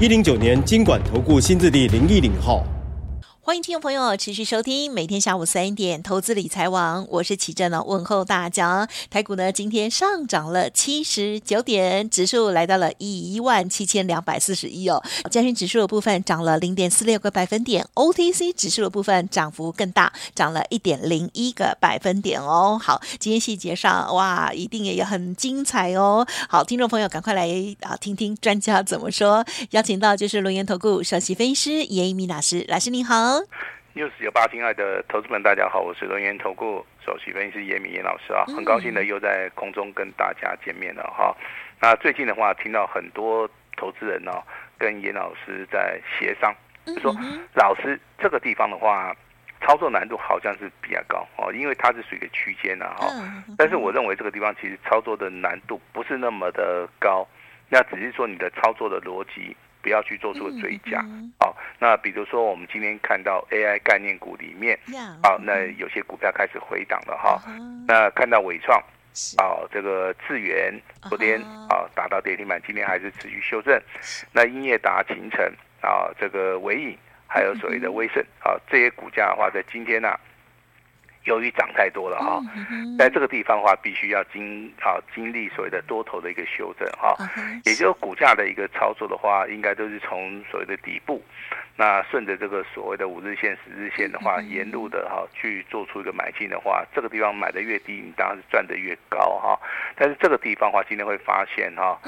一零九年金管投顾新字第零一零号。欢迎听众朋友持续收听每天下午三点投资理财网，我是琦蓁呢，问候大家。台股呢今天上涨了七十九点，指数来到了一万七千两百四十一哦。加权指数的部分涨了零点四六个百分点，OTC 指数的部分涨幅更大，涨了一点零一个百分点哦。好，今天细节上哇，一定也很精彩哦。好，听众朋友赶快来啊听听专家怎么说。邀请到就是龙岩投顾首席分析师严一民老师，老师您好。News 九八，亲爱的投资们，大家好，我是轮源投顾首席分析师严敏严老师啊，很高兴的又在空中跟大家见面了哈。那最近的话，听到很多投资人呢、哦、跟严老师在协商，就说老师这个地方的话，操作难度好像是比较高哦，因为它是属于一个区间呐哈。但是我认为这个地方其实操作的难度不是那么的高，那只是说你的操作的逻辑。不要去做出追加，好、哦，那比如说我们今天看到 AI 概念股里面，好、哦，那有些股票开始回档了哈、哦，那看到伟创，哦，这个智源昨天啊达到跌停板，今天还是持续修正，那英业达、秦城啊，这个伟影，还有所谓的 威盛，啊，这些股价的话，在今天呢、啊。由于涨太多了哈，在这个地方的话，必须要经啊经历所谓的多头的一个修正哈，也就是股价的一个操作的话，应该都是从所谓的底部，那顺着这个所谓的五日线、十日线的话，沿路的哈去做出一个买进的话，这个地方买的越低，你当然是赚的越高哈。但是这个地方的话，今天会发现哈，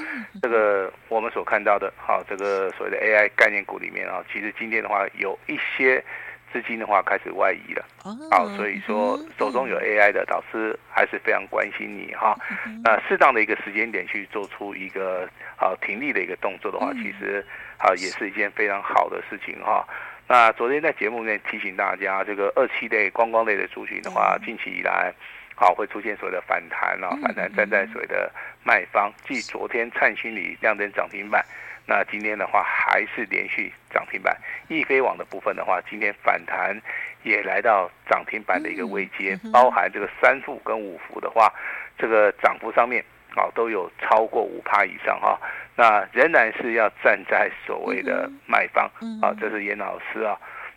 这个我们所看到的哈，这个所谓的 AI 概念股里面啊，其实今天的话有一些。资金的话开始外移了，好，所以说手中有 AI 的导师还是非常关心你哈。那适当的一个时间点去做出一个好停利的一个动作的话，其实啊也是一件非常好的事情哈。那昨天在节目里面提醒大家，这个二期类观光类的族群的话，近期以来好会出现所谓的反弹啊，反弹站在所谓的卖方，继昨天灿星里亮灯涨停板。那今天的话还是连续涨停板，易飞网的部分的话，今天反弹也来到涨停板的一个位阶，包含这个三幅跟五幅的话，这个涨幅上面啊都有超过五趴以上哈。那仍然是要站在所谓的卖方啊，这是严老师啊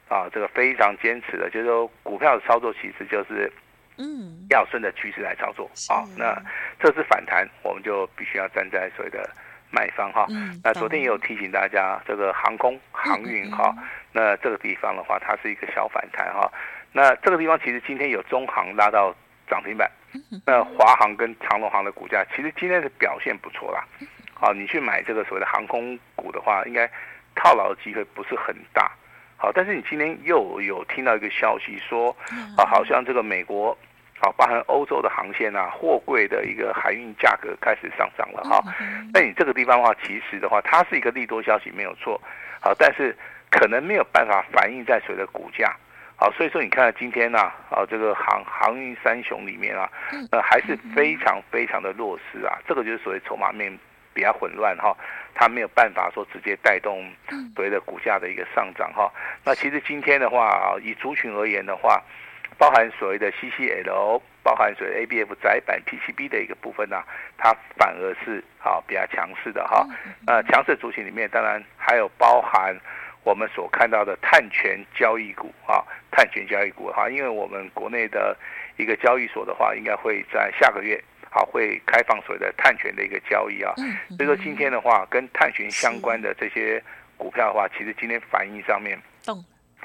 啊这个非常坚持的，就是说股票的操作其实就是嗯要顺着趋势来操作啊。那这次反弹，我们就必须要站在所谓的。买方哈，那昨天也有提醒大家，这个航空航运哈，那这个地方的话，它是一个小反弹哈。那这个地方其实今天有中航拉到涨停板，那华航跟长隆航的股价其实今天的表现不错啦。好，你去买这个所谓的航空股的话，应该套牢的机会不是很大。好，但是你今天又有听到一个消息说，啊，好像这个美国。好，包含欧洲的航线啊，货柜的一个海运价格开始上涨了哈。那你这个地方的话，其实的话，它是一个利多消息没有错。好，但是可能没有办法反映在谁的股价。好，所以说你看今天呢，啊，这个航航运三雄里面啊，呃，还是非常非常的弱势啊。这个就是所谓筹码面比较混乱哈，它没有办法说直接带动所谓的股价的一个上涨哈。那其实今天的话，以族群而言的话。包含所谓的 CCL，包含所谓 ABF 窄板 PCB 的一个部分呢、啊，它反而是啊比较强势的哈。呃，强势族群里面当然还有包含我们所看到的碳权交易股啊，碳权交易股哈，因为我们国内的一个交易所的话，应该会在下个月好会开放所谓的碳权的一个交易啊。所以说今天的话，跟碳权相关的这些股票的话，其实今天反应上面。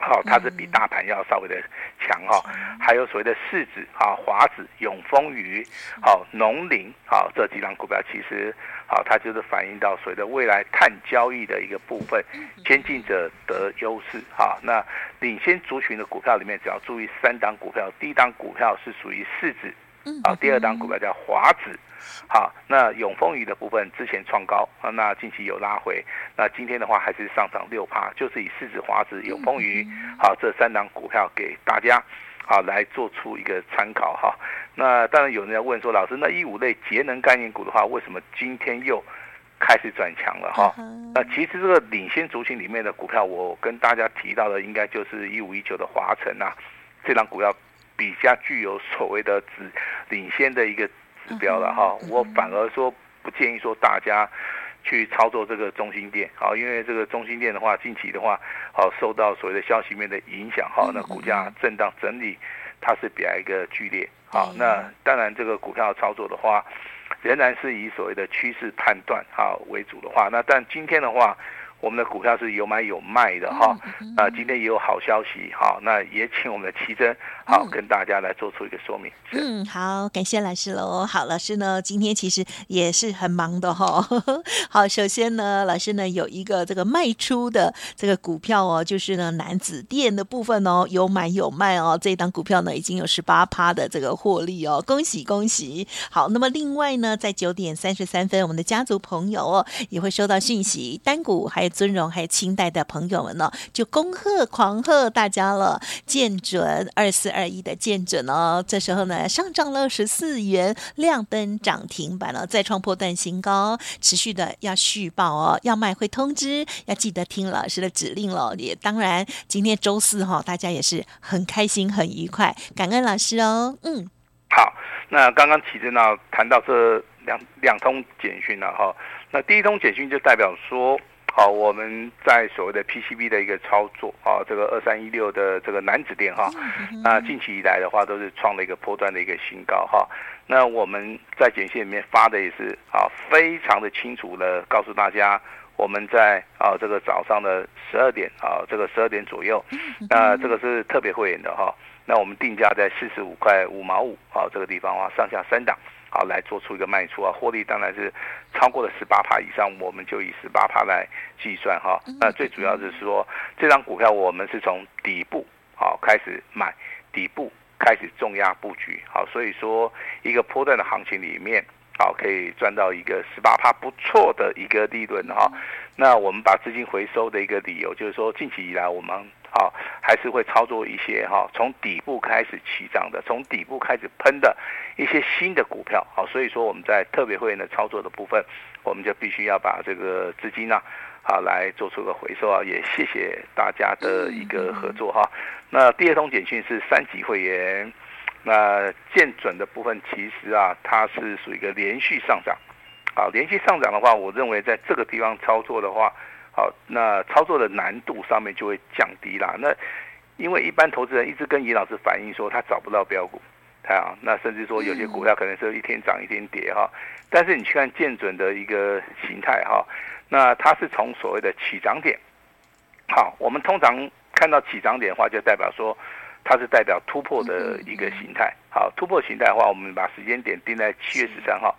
好，它是比大盘要稍微的强哈，还有所谓的市值啊，华子、永丰余、好农林啊这几档股票，其实好，它就是反映到所谓的未来碳交易的一个部分，先进者得优势哈。那领先族群的股票里面，只要注意三档股票，第一档股票是属于市值好，第二档股票叫华指。好，那永丰余的部分之前创高啊，那近期有拉回，那今天的话还是上涨六趴，就是以市值、华指、永丰余，好，这三档股票给大家好来做出一个参考哈。那当然有人要问说，老师，那一五类节能概念股的话，为什么今天又开始转强了哈？那其实这个领先族群里面的股票，我跟大家提到的应该就是一五一九的华城啊，这档股票比较具有所谓的指领先的一个。指标了哈，我反而说不建议说大家去操作这个中心店，好，因为这个中心店的话，近期的话，好受到所谓的消息面的影响，哈，那股价震荡整理，它是比较一个剧烈，好，那当然这个股票操作的话，仍然是以所谓的趋势判断哈为主的话，那但今天的话。我们的股票是有买有卖的哈，啊，今天也有好消息哈，那也请我们的奇珍好跟大家来做出一个说明。嗯，好，感谢老师喽。好，老师呢今天其实也是很忙的哈。好，首先呢，老师呢有一个这个卖出的这个股票哦，就是呢男子店的部分哦，有买有卖哦，这一档股票呢已经有十八趴的这个获利哦，恭喜恭喜。好，那么另外呢，在九点三十三分，我们的家族朋友哦也会收到讯息，单股还有。尊荣还有清代的朋友们呢，就恭贺狂贺大家了。见准二四二一的见准哦，这时候呢上涨了十四元，亮灯涨停板了，再创破段新高，持续的要续报哦，要卖会通知，要记得听老师的指令了。也当然，今天周四哈、哦，大家也是很开心很愉快，感恩老师哦。嗯，好，那刚刚其实呢谈到这两两通简讯了哈，那第一通简讯就代表说。好，我们在所谓的 PCB 的一个操作啊，这个二三一六的这个男子电哈，那近期以来的话都是创了一个波段的一个新高哈。那我们在简讯里面发的也是啊，非常的清楚的告诉大家，我们在啊这个早上的十二点啊，这个十二点左右，那这个是特别会员的哈。那我们定价在四十五块五毛五啊，这个地方啊，上下三档。好，来做出一个卖出啊，获利当然是超过了十八趴以上，我们就以十八趴来计算哈。那最主要就是说，这张股票我们是从底部好开始买，底部开始重压布局，好，所以说一个波段的行情里面，好可以赚到一个十八趴不错的一个利润哈。那我们把资金回收的一个理由就是说，近期以来我们。好，还是会操作一些哈，从底部开始起涨的，从底部开始喷的一些新的股票。好，所以说我们在特别会员的操作的部分，我们就必须要把这个资金呢，好来做出个回收啊。也谢谢大家的一个合作哈。那第二通简讯是三级会员，那建准的部分其实啊，它是属于一个连续上涨。好，连续上涨的话，我认为在这个地方操作的话。好，那操作的难度上面就会降低啦。那因为一般投资人一直跟尹老师反映说他找不到标股，啊，那甚至说有些股票可能是一天涨一天跌哈。但是你去看建准的一个形态哈，那它是从所谓的起涨点，好，我们通常看到起涨点的话，就代表说它是代表突破的一个形态。好，突破形态的话，我们把时间点定在七月十三号。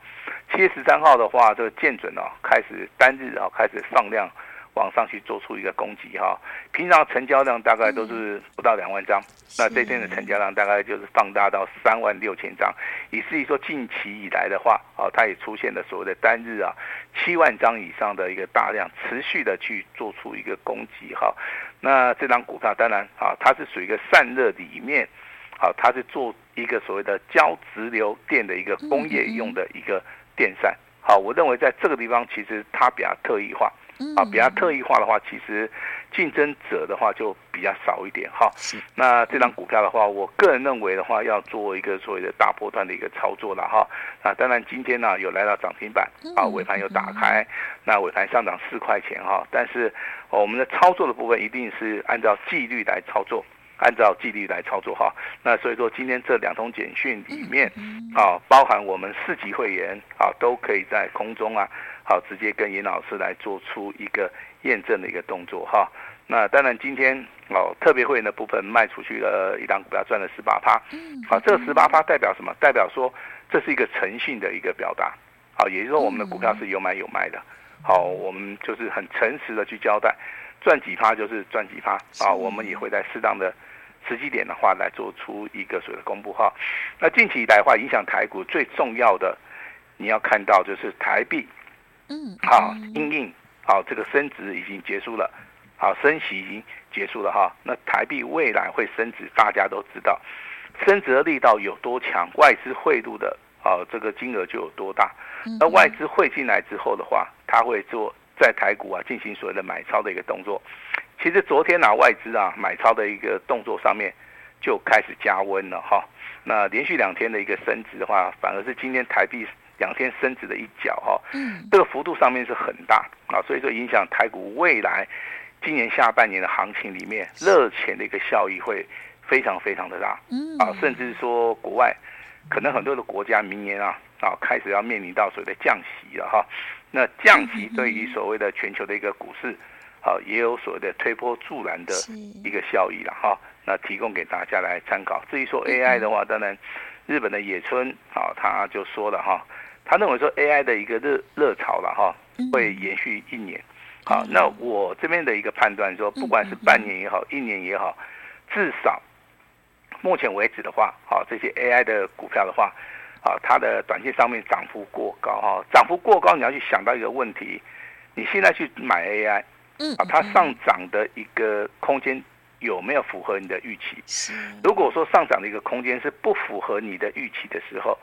七月十三号的话，这个建准哦开始单日啊开始放量。往上去做出一个攻击哈，平常成交量大概都是不到两万张，那这天的成交量大概就是放大到三万六千张，以至于说近期以来的话，啊，它也出现了所谓的单日啊七万张以上的一个大量持续的去做出一个攻击哈，那这张股票当然啊，它是属于一个散热里面，好，它是做一个所谓的交直流电的一个工业用的一个电扇，好，我认为在这个地方其实它比较特异化。啊，比较特异化的话，其实竞争者的话就比较少一点哈。那这张股票的话，我个人认为的话，要做一个所谓的大波段的一个操作了哈。那当然今天呢有来到涨停板，啊尾盘有打开，那尾盘上涨四块钱哈。但是我们的操作的部分一定是按照纪律来操作，按照纪律来操作哈。那所以说今天这两通简讯里面啊，包含我们四级会员啊，都可以在空中啊。好，直接跟严老师来做出一个验证的一个动作哈。那当然，今天哦，特别会员的部分卖出去了一档股票，赚了十八趴。好，这十八趴代表什么？代表说这是一个诚信的一个表达。好，也就是说我们的股票是有买有卖的。好，我们就是很诚实的去交代，赚几趴就是赚几趴。啊，我们也会在适当的时机点的话来做出一个所谓的公布哈。那近期以来的话，影响台股最重要的，你要看到就是台币，嗯，好，因应，好，这个升值已经结束了，好，升息已经结束了哈。那台币未来会升值，大家都知道，升值的力道有多强，外资汇入的啊这个金额就有多大。那外资汇进来之后的话，它会做在台股啊进行所谓的买超的一个动作。其实昨天啊，外资啊买超的一个动作上面就开始加温了哈。那连续两天的一个升值的话，反而是今天台币两天升值的一角哈。嗯，这个幅度上面是很大啊，所以说影响台股未来今年下半年的行情里面热钱的一个效益会非常非常的大。嗯，啊，甚至说国外可能很多的国家明年啊啊开始要面临到所谓的降息了哈。那降息对于所谓的全球的一个股市。好，也有所谓的推波助澜的一个效益了哈。那提供给大家来参考。至于说 AI 的话，当然日本的野村啊，他就说了哈，他认为说 AI 的一个热热潮了哈，会延续一年。好，那我这边的一个判断说，不管是半年也好，一年也好，至少目前为止的话，好，这些 AI 的股票的话，啊，它的短线上面涨幅过高哈，涨幅过高，你要去想到一个问题，你现在去买 AI。嗯啊，它上涨的一个空间有没有符合你的预期？是。如果说上涨的一个空间是不符合你的预期的时候，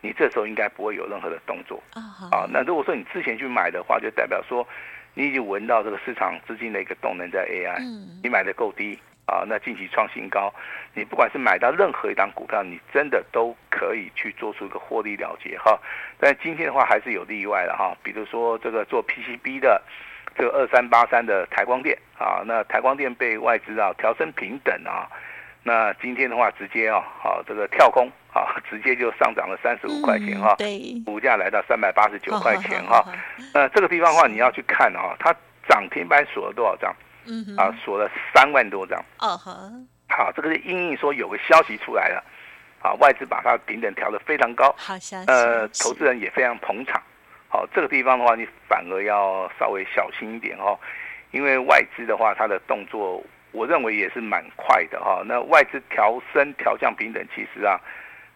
你这时候应该不会有任何的动作。啊，那如果说你之前去买的话，就代表说你已经闻到这个市场资金的一个动能在 AI，你买的够低啊，那近期创新高，你不管是买到任何一档股票，你真的都可以去做出一个获利了结哈。但今天的话还是有例外的哈，比如说这个做 PCB 的。这个二三八三的台光电啊，那台光电被外资啊调升平等啊，那今天的话直接啊，好这个跳空啊，直接就上涨了三十五块钱哈，对，股价来到三百八十九块钱哈，那这个地方的话你要去看啊，它涨停板锁了多少张？嗯，啊，锁了三万多张。哦好，这个是因应说有个消息出来了，啊，外资把它评等调得非常高，好消息，呃，投资人也非常捧场。好，这个地方的话，你反而要稍微小心一点哦，因为外资的话，它的动作，我认为也是蛮快的哈。那外资调升、调降平等，其实啊，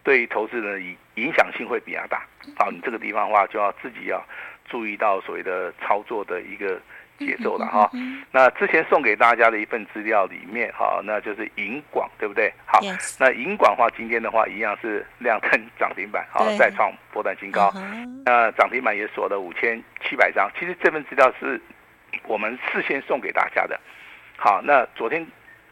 对于投资人的影影响性会比较大。好，你这个地方的话，就要自己要注意到所谓的操作的一个。节奏了哈，那之前送给大家的一份资料里面哈，那就是银广对不对？好那银广的话，今天的话一样是亮灯涨停板，好，再创波段新高，那涨停板也锁了五千七百张。其实这份资料是我们事先送给大家的，好，那昨天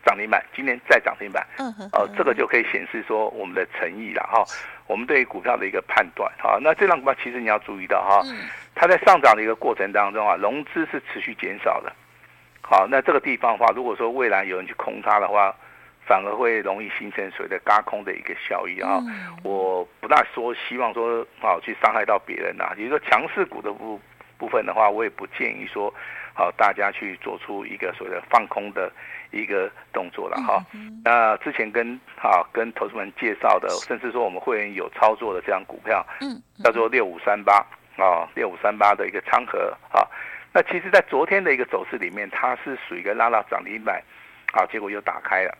涨停板，今天再涨停板，哦，这个就可以显示说我们的诚意了哈。我们对于股票的一个判断，好，那这档股票其实你要注意到哈，它在上涨的一个过程当中啊，融资是持续减少的，好，那这个地方的话，如果说未来有人去空它的话，反而会容易形成所谓的轧空的一个效益啊。我不大说希望说好去伤害到别人呐，比如说强势股的部部分的话，我也不建议说好大家去做出一个所谓的放空的。一个动作了哈，那之前跟哈跟投资们介绍的，甚至说我们会员有操作的这样股票，嗯，叫做六五三八啊，六五三八的一个昌河啊，那其实，在昨天的一个走势里面，它是属于一个拉到涨停板，啊，结果又打开了，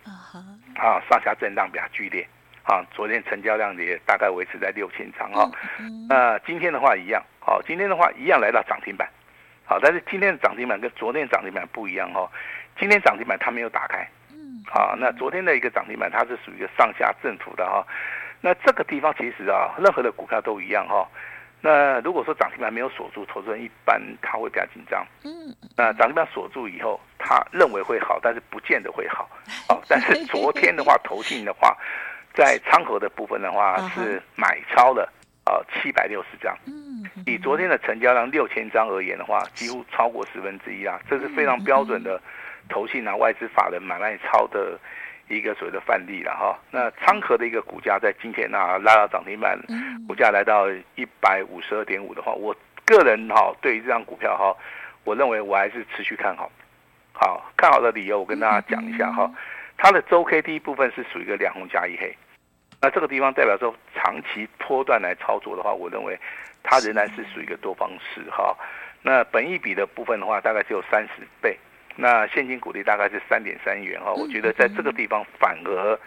啊，上下震荡比较剧烈，啊，昨天成交量也大概维持在六千张哈，那今天的话一样，好，今天的话一样来到涨停板，好，但是今天的涨停板跟昨天涨停板不一样哦。今天涨停板它没有打开，嗯，好，那昨天的一个涨停板它是属于一个上下振幅的哈，那这个地方其实啊，任何的股票都一样哈，那如果说涨停板没有锁住，投资人一般他会比较紧张，嗯，那涨停板锁住以后，他认为会好，但是不见得会好，好，但是昨天的话，投信的话，在仓口的部分的话是买超了啊七百六十张，嗯，以昨天的成交量六千张而言的话，几乎超过十分之一啊，这是非常标准的。投信啊，外资法人买卖超的一个所谓的范例了哈。那昌河的一个股价在今天啊拉到涨停板，股价来到一百五十二点五的话，我个人哈对于这张股票哈，我认为我还是持续看好。好，看好的理由我跟大家讲一下哈。它的周 K D 部分是属于一个两红加一黑，那这个地方代表说长期波段来操作的话，我认为它仍然是属于一个多方式哈。那本益比的部分的话，大概只有三十倍。那现金股利大概是三点三元哈，我觉得在这个地方反而，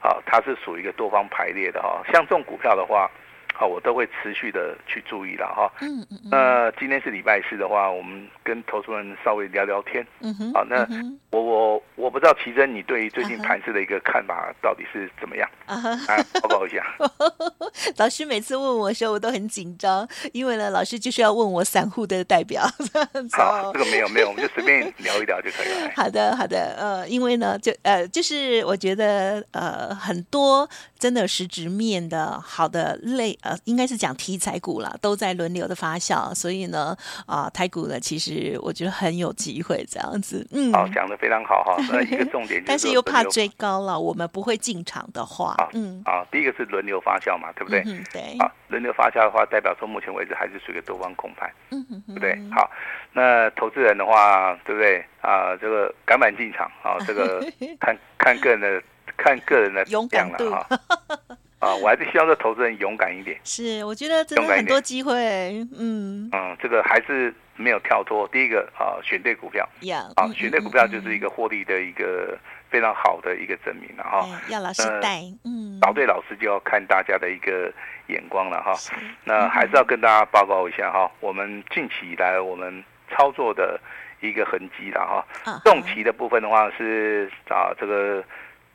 啊，它是属于一个多方排列的哈，像这种股票的话。好，我都会持续的去注意了哈。嗯嗯。那今天是礼拜四的话，我们跟投资人稍微聊聊天。嗯哼。好，那我我我不知道奇珍，你对于最近盘市的一个看法到底是怎么样？啊报告一下。老师每次问我的时候，我都很紧张，因为呢，老师就是要问我散户的代表。好，这个没有没有，我们就随便 聊一聊就可以了。好的好的，呃，因为呢，就呃，就是我觉得呃，很多真的实质面的好的类呃。应该是讲题材股啦，都在轮流的发酵，所以呢，啊，台股呢，其实我觉得很有机会这样子。嗯，好，讲的非常好哈。那一个 重点就是，但是又怕追高了，我们不会进场的话，嗯，啊，第一个是轮流发酵嘛，对不对？嗯，对。啊，轮流发酵的话，代表说目前为止还是属于多方控盘，嗯不对？好，那投资人的话，对不对？啊，这个敢不敢进场？啊，这个 看看个人的，看个人的勇敢了哈。啊，我还是希望这投资人勇敢一点。是，我觉得真的很多机会。嗯嗯，这个还是没有跳脱。第一个啊，选对股票。啊，选对股票就是一个获利的一个非常好的一个证明了哈。要老师带，嗯，找对老师就要看大家的一个眼光了哈。那还是要跟大家报告一下哈，我们近期以来我们操作的一个痕迹了哈。重期的部分的话是啊这个。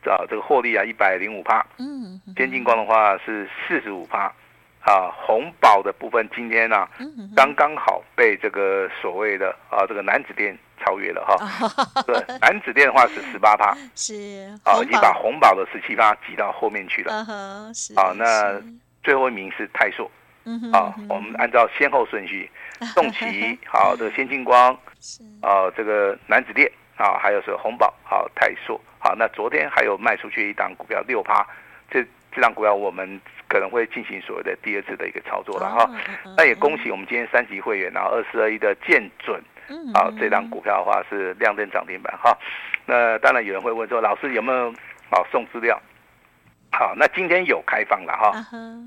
啊，这个获利啊，一百零五趴。嗯，先进光的话是四十五趴。啊，红宝的部分今天呢、啊，刚刚好被这个所谓的啊，这个男子店超越了哈。对，男子店的话是十八趴。是。啊，已经把红宝的十七趴挤到后面去了。啊是。啊，那最后一名是泰硕。嗯啊，我们按照先后顺序，宋琦好，这个先进光。是。啊，这个楠梓电啊，还有是红宝，好，泰硕。好，那昨天还有卖出去一档股票六趴，这这档股票我们可能会进行所谓的第二次的一个操作了哈。那也恭喜我们今天三级会员，然后二四二一的建准，啊，这档股票的话是亮灯涨停板哈。那当然有人会问说，老师有没有好送资料？好，那今天有开放了哈。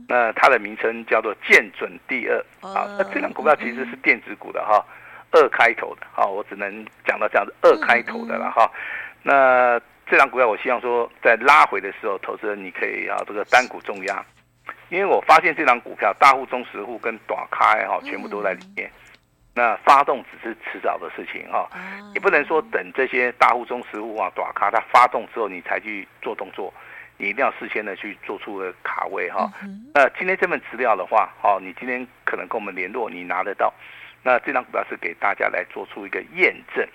那它的名称叫做建准第二，啊，那这档股票其实是电子股的哈，二开头的，好，我只能讲到这样子，二开头的了哈。那这张股票，我希望说，在拉回的时候，投资人你可以啊，这个单股重压，因为我发现这张股票，大户、中实户跟短开哈，全部都在里面。那发动只是迟早的事情哈，你不能说等这些大户、中实户啊、短开它发动之后，你才去做动作，你一定要事先的去做出个卡位哈。那今天这份资料的话，哦，你今天可能跟我们联络，你拿得到。那这张股票是给大家来做出一个验证，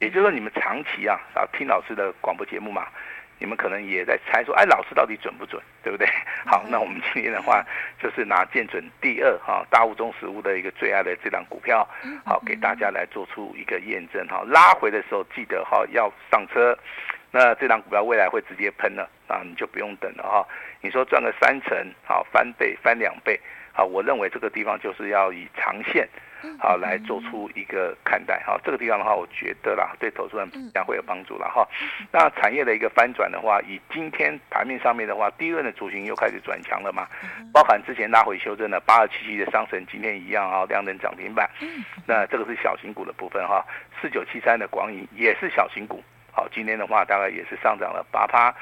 也就是说你们长期啊啊听老师的广播节目嘛，你们可能也在猜说，哎，老师到底准不准，对不对？好，那我们今天的话就是拿建准第二哈大物中实物的一个最爱的这张股票，好给大家来做出一个验证哈，拉回的时候记得哈要上车，那这张股票未来会直接喷了啊，你就不用等了哈，你说赚个三成好翻倍翻两倍好，我认为这个地方就是要以长线。好，来做出一个看待。哈，这个地方的话，我觉得啦，对投资人将会有帮助了哈。那产业的一个翻转的话，以今天盘面上面的话，第一轮的主型又开始转强了嘛，包含之前拉回修正的八二七七的商城，今天一样啊，亮灯涨停板。那这个是小型股的部分哈，四九七三的广影也是小型股，好，今天的话大概也是上涨了八趴，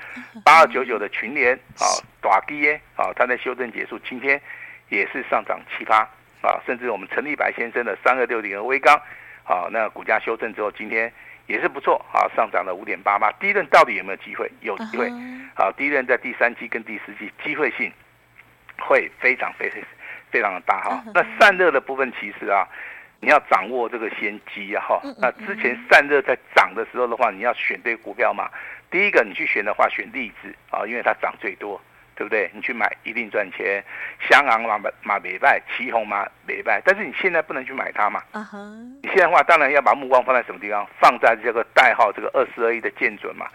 八二九九的群联啊，大基耶啊，它在修正结束，今天也是上涨七趴。啊，甚至我们陈立白先生的三二六零的威刚，好，那股价修正之后，今天也是不错，啊，上涨了五点八八。第一轮到底有没有机会？有机会。好，第一轮在第三季跟第四季，机会性会非常非常非常的大哈。那散热的部分，其实啊，你要掌握这个先机啊哈。那之前散热在涨的时候的话，你要选对股票嘛。第一个你去选的话，选力智啊，因为它涨最多。对不对？你去买一定赚钱，香昂嘛嘛没败，奇鋐嘛没败，但是你现在不能去买它嘛。Uh. 你现在的话，当然要把目光放在什么地方？放在这个代号这个二四二一的建准嘛，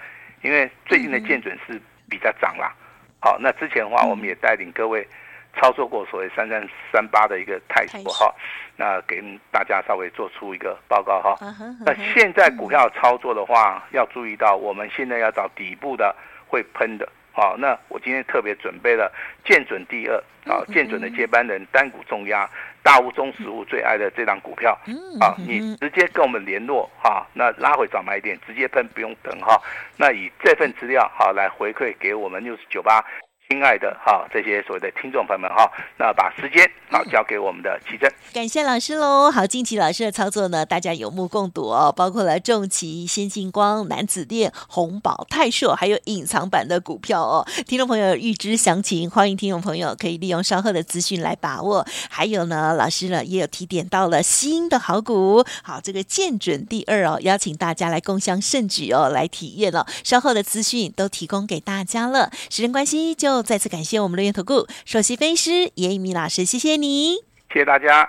因为最近的建准是比较涨啦。Uh huh. 好，那之前的话，我们也带领各位操作过所谓三三三八的一个泰硕哈，那给大家稍微做出一个报告哈。Uh uh huh. 那现在股票操作的话，要注意到我们现在要找底部的会喷的。好，那我今天特别准备了建准第二啊，建准的接班人单股重压，大物中实物最爱的这档股票啊，你直接跟我们联络哈，那拉回早买点，直接喷不用等哈，那以这份资料好来回馈给我们六十九八。亲爱的哈，这些所谓的听众朋友们哈，那把时间好交给我们的奇珍。感谢老师喽。好，近期老师的操作呢，大家有目共睹哦，包括了重旗、先进光、南子电、红宝、泰硕，还有隐藏版的股票哦。听众朋友预知详情，欢迎听众朋友可以利用稍后的资讯来把握。还有呢，老师呢也有提点到了新的好股，好，这个见准第二哦，邀请大家来共襄盛举哦，来体验了、哦。稍后的资讯都提供给大家了。时间关系就。再次感谢我们的源投顾首席分析师严一鸣老师，谢谢你，谢谢大家。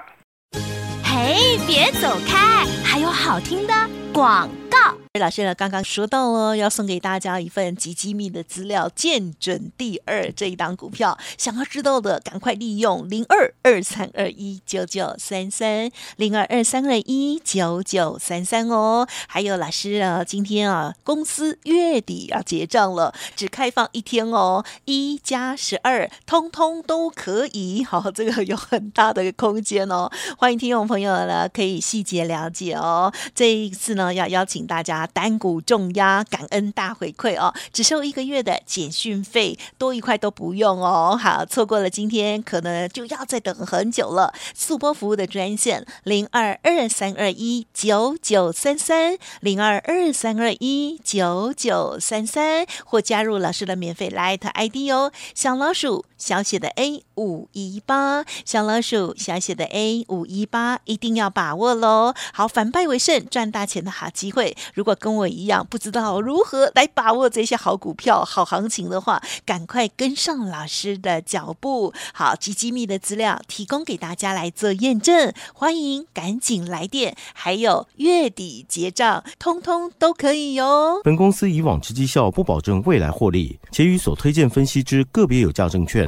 嘿，别走开，还有好听的广告。老师呢，刚刚说到了要送给大家一份极机密的资料，见准第二这一档股票，想要知道的赶快利用零二二三二一九九三三零二二三二一九九三三哦。还有老师啊，今天啊，公司月底要结账了，只开放一天哦，一加十二，通通都可以。好，这个有很大的空间哦，欢迎听众朋友呢可以细节了解哦。这一次呢，要邀请大家。单股重压，感恩大回馈哦！只收一个月的简讯费，多一块都不用哦。好，错过了今天，可能就要再等很久了。速播服务的专线零二二三二一九九三三零二二三二一九九三三，或加入老师的免费 Light ID 哦，小老鼠小写的 A 五一八，小老鼠小写的 A 五一八，一定要把握喽！好，反败为胜，赚大钱的好机会。如果跟我一样不知道如何来把握这些好股票、好行情的话，赶快跟上老师的脚步。好，极机密的资料提供给大家来做验证，欢迎赶紧来电。还有月底结账，通通都可以哟。本公司以往之绩效不保证未来获利，且与所推荐分析之个别有价证券